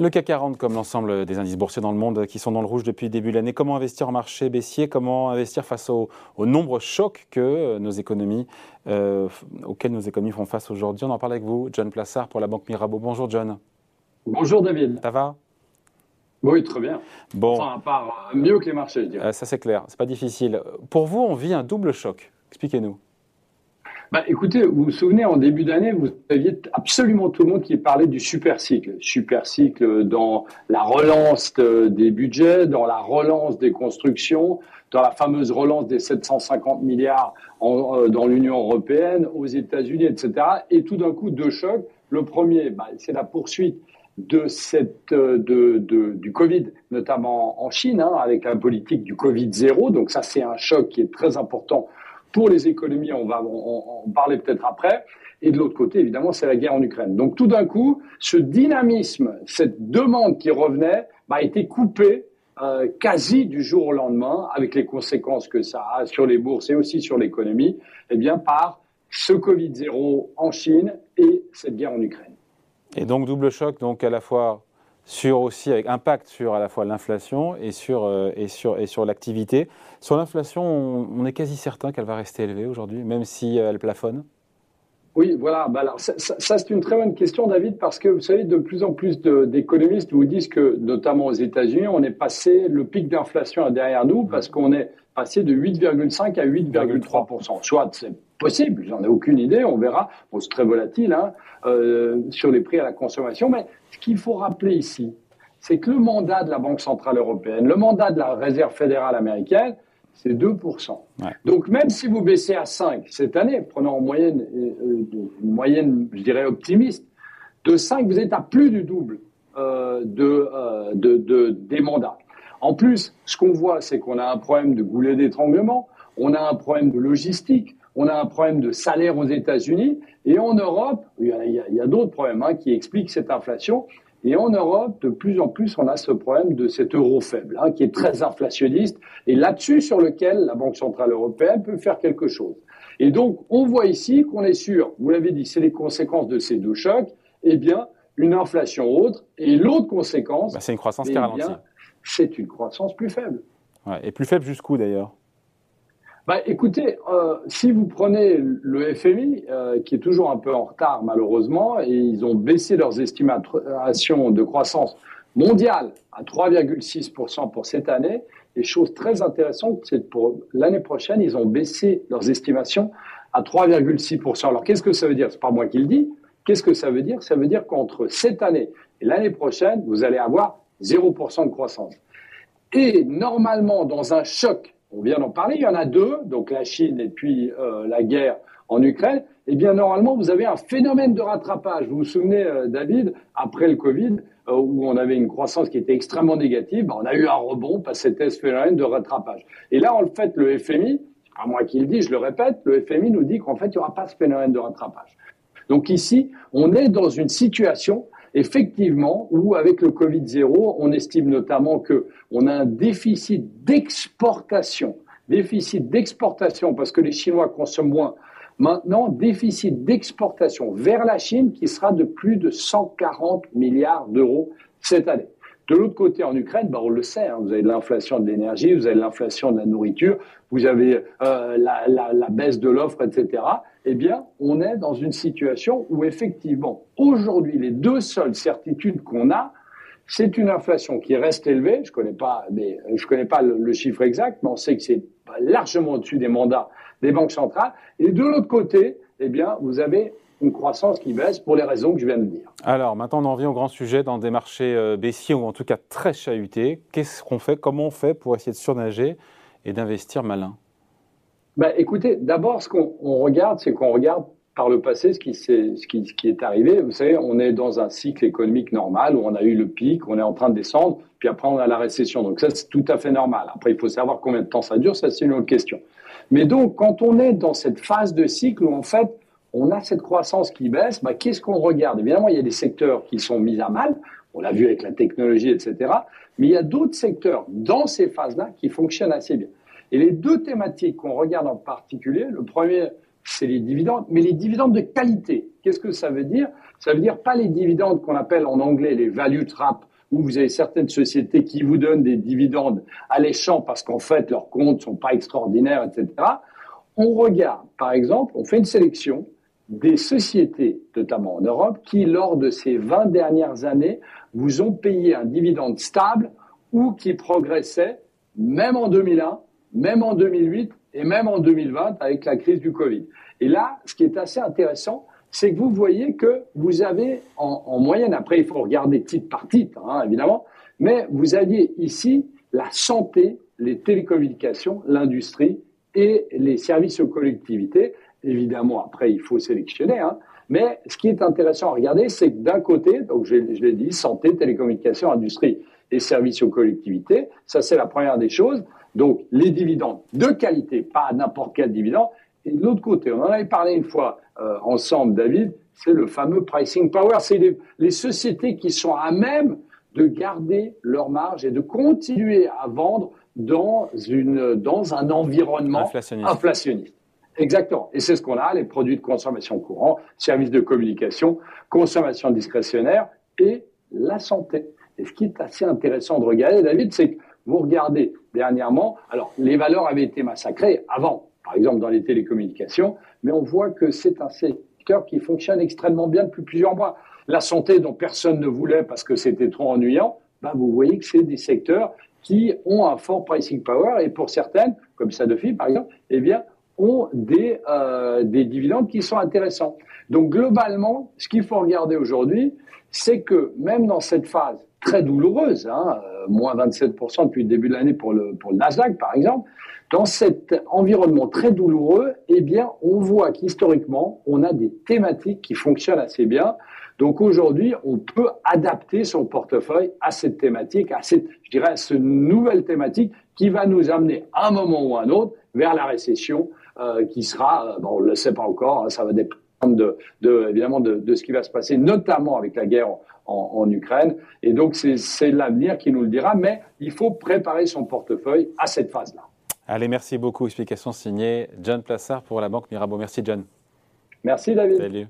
Le CAC 40, comme l'ensemble des indices boursiers dans le monde qui sont dans le rouge depuis le début de l'année, comment investir en marché baissier? Comment investir face aux au nombreux chocs que euh, nos économies, euh, auxquels nos économies font face aujourd'hui? On en parle avec vous, John Plassard pour la Banque Mirabeau. Bonjour John. Bonjour David. Ça va? Oui, très bien. Bon. Enfin, part mieux que les marchés, je dirais. Euh, ça c'est clair, c'est pas difficile. Pour vous, on vit un double choc. Expliquez-nous. Bah, écoutez, vous vous souvenez, en début d'année, vous aviez absolument tout le monde qui parlait du super cycle. Super cycle dans la relance des budgets, dans la relance des constructions, dans la fameuse relance des 750 milliards euh, dans l'Union européenne, aux États-Unis, etc. Et tout d'un coup, deux chocs. Le premier, bah, c'est la poursuite de cette, euh, de, de, du Covid, notamment en Chine, hein, avec la politique du Covid zéro. Donc ça, c'est un choc qui est très important pour les économies, on va en, parler peut-être après. Et de l'autre côté, évidemment, c'est la guerre en Ukraine. Donc tout d'un coup, ce dynamisme, cette demande qui revenait, bah, a été coupé euh, quasi du jour au lendemain, avec les conséquences que ça a sur les bourses et aussi sur l'économie, eh bien par ce Covid zéro en Chine et cette guerre en Ukraine. Et donc double choc, donc à la fois sur aussi avec impact sur à la fois l'inflation et sur, euh, et sur, et sur l'activité. Sur l'inflation, on, est quasi certain qu'elle va rester élevée aujourd'hui, même si euh, elle plafonne? Oui, voilà. Bah alors, ça, ça c'est une très bonne question, David, parce que vous savez, de plus en plus d'économistes vous disent que, notamment aux États-Unis, on est passé, le pic d'inflation derrière nous, parce qu'on est passé de 8,5 à 8,3% Soit c'est possible, j'en ai aucune idée, on verra. Bon, c'est très volatile hein, euh, sur les prix à la consommation, mais ce qu'il faut rappeler ici, c'est que le mandat de la Banque centrale européenne, le mandat de la Réserve fédérale américaine, c'est 2%. Donc même si vous baissez à 5 cette année, prenons en moyenne, euh, une moyenne, je dirais, optimiste, de 5, vous êtes à plus du double euh, euh, de, de, des mandats. En plus, ce qu'on voit, c'est qu'on a un problème de goulet d'étranglement, on a un problème de logistique, on a un problème de salaire aux États-Unis, et en Europe, il y a, d'autres problèmes hein, qui expliquent cette inflation. Et en Europe, de plus en plus, on a ce problème de cet euro faible, hein, qui est très inflationniste, et là-dessus sur lequel la Banque centrale européenne peut faire quelque chose. Et donc, on voit ici qu'on est sûr, vous l'avez dit, c'est les conséquences de ces deux chocs, eh bien, une inflation autre, et l'autre conséquence, bah, c'est une croissance qui ralentit. C'est une croissance plus faible. Ouais, et plus faible jusqu'où d'ailleurs? Bah, écoutez, euh, si vous prenez le FMI, euh, qui est toujours un peu en retard malheureusement, et ils ont baissé leurs estimations de croissance mondiale à 3,6% pour cette année, et chose très intéressante, c'est pour l'année prochaine, ils ont baissé leurs estimations à 3,6%. Alors qu'est-ce que ça veut dire? C'est pas moi qui le dis. Qu'est-ce que ça veut dire? Ça veut dire qu'entre cette année et l'année prochaine, vous allez avoir 0% de croissance. Et normalement, dans un choc on vient d'en parler, il y en a deux, donc la Chine et puis euh, la guerre en Ukraine, eh bien normalement vous avez un phénomène de rattrapage. Vous vous souvenez, euh, David, après le Covid, euh, où on avait une croissance qui était extrêmement négative, ben, on a eu un rebond parce que c'était ce phénomène de rattrapage. Et là, en fait, le FMI, à moi qui le dis, je le répète, le FMI nous dit qu'en fait, il n'y aura pas ce phénomène de rattrapage. Donc ici, on est dans une situation effectivement, où avec le Covid-0, on estime notamment que on a un déficit d'exportation, déficit d'exportation parce que les Chinois consomment moins. Maintenant, déficit d'exportation vers la Chine qui sera de plus de 140 milliards d'euros cette année. De l'autre côté, en Ukraine, bah, on le sait, hein, vous avez de l'inflation de l'énergie, vous avez de l'inflation de la nourriture, vous avez euh, la, baisse de l'offre, etc. Eh bien, on est dans une situation où effectivement, aujourd'hui, les deux seules certitudes qu'on a, c'est une inflation qui reste élevée. Je connais pas, mais je connais pas le chiffre exact, mais on sait que c'est largement au-dessus des mandats des banques centrales. Et de l'autre côté, eh bien, vous avez une croissance qui baisse pour les raisons que je viens de dire. Alors maintenant, on en vient au grand sujet dans des marchés euh, baissiers ou en tout cas très chahutés. Qu'est-ce qu'on fait Comment on fait pour essayer de surnager et d'investir malin? Bah, Écoutez, d'abord, ce qu'on regarde, c'est qu'on regarde par le passé ce qui, ce, qui, ce qui est arrivé. Vous savez, on est dans un cycle économique normal où on a eu le pic, on est en train de descendre, puis après on a la récession. Donc ça, c'est tout à fait normal. Après, il faut savoir combien de temps ça dure, ça c'est une autre question. Mais donc, quand on est dans cette phase de cycle où en fait, on a cette croissance qui baisse, bah, qu'est-ce qu'on regarde? Évidemment, il y a des secteurs qui sont mis à mal, on l'a vu avec la technologie, etc. Mais il y a d'autres secteurs dans ces phases-là qui fonctionnent assez bien. Et les deux thématiques qu'on regarde en particulier, le premier, c'est les dividendes, mais les dividendes de qualité. Qu'est-ce que ça veut dire? Ça veut dire pas les dividendes qu'on appelle en anglais les value trap, où vous avez certaines sociétés qui vous donnent des dividendes alléchants parce qu'en fait leurs comptes sont pas extraordinaires, etc. On regarde, par exemple, on fait une sélection des sociétés, notamment en Europe, qui, lors de ces 20 dernières années, vous ont payé un dividende stable ou qui progressait, même en 2001, même en 2008 et même en 2020 avec la crise du Covid. Et là, ce qui est assez intéressant, c'est que vous voyez que vous avez en, moyenne, après il faut regarder titre par titre, hein, évidemment, mais vous aviez ici la santé, les télécommunications, l'industrie et les services aux collectivités. Évidemment, après, il faut sélectionner. Hein, mais ce qui est intéressant à regarder, c'est que d'un côté, donc je, l'ai dit, santé, télécommunications, industrie et services aux collectivités, ça c'est la première des choses. Donc les dividendes de qualité, pas n'importe quel dividende. Et de l'autre côté, on en avait parlé une fois euh, ensemble, David, c'est le fameux pricing power. C'est les, les, sociétés qui sont à même de garder leur marge et de continuer à vendre dans, une, dans un environnement inflationniste. Exactement. Et c'est ce qu'on a, les produits de consommation courant, services de communication, consommation discrétionnaire et la santé. Et ce qui est assez intéressant de regarder, David, c'est que vous regardez dernièrement, alors les valeurs avaient été massacrées avant, par exemple dans les télécommunications, mais on voit que c'est un secteur qui fonctionne extrêmement bien depuis plusieurs mois. La santé dont personne ne voulait parce que c'était trop ennuyant, ben vous voyez que c'est des secteurs qui ont un fort pricing power et pour certaines, comme Sanofi par exemple, eh bien, ont des, euh, des dividendes qui sont intéressants. Donc globalement, ce qu'il faut regarder aujourd'hui, c'est que même dans cette phase très douloureuse, hein, euh, moins 27% depuis le début de l'année pour le, pour le Nasdaq par exemple, dans cet environnement très douloureux, eh bien, on voit qu'historiquement, on a des thématiques qui fonctionnent assez bien. Donc aujourd'hui, on peut adapter son portefeuille à cette thématique, à cette, je dirais, à cette nouvelle thématique qui va nous amener à un moment ou à un autre vers la récession euh, qui sera, euh, bon, on ne le sait pas encore, hein, ça va dépendre de, de évidemment de, de, ce qui va se passer, notamment avec la guerre en, en Ukraine. Et donc c'est l'avenir qui nous le dira, mais il faut préparer son portefeuille à cette phase-là. Allez, merci beaucoup. Explication signée John Plassard pour la Banque Mirabeau. Merci John. Merci David. Salut.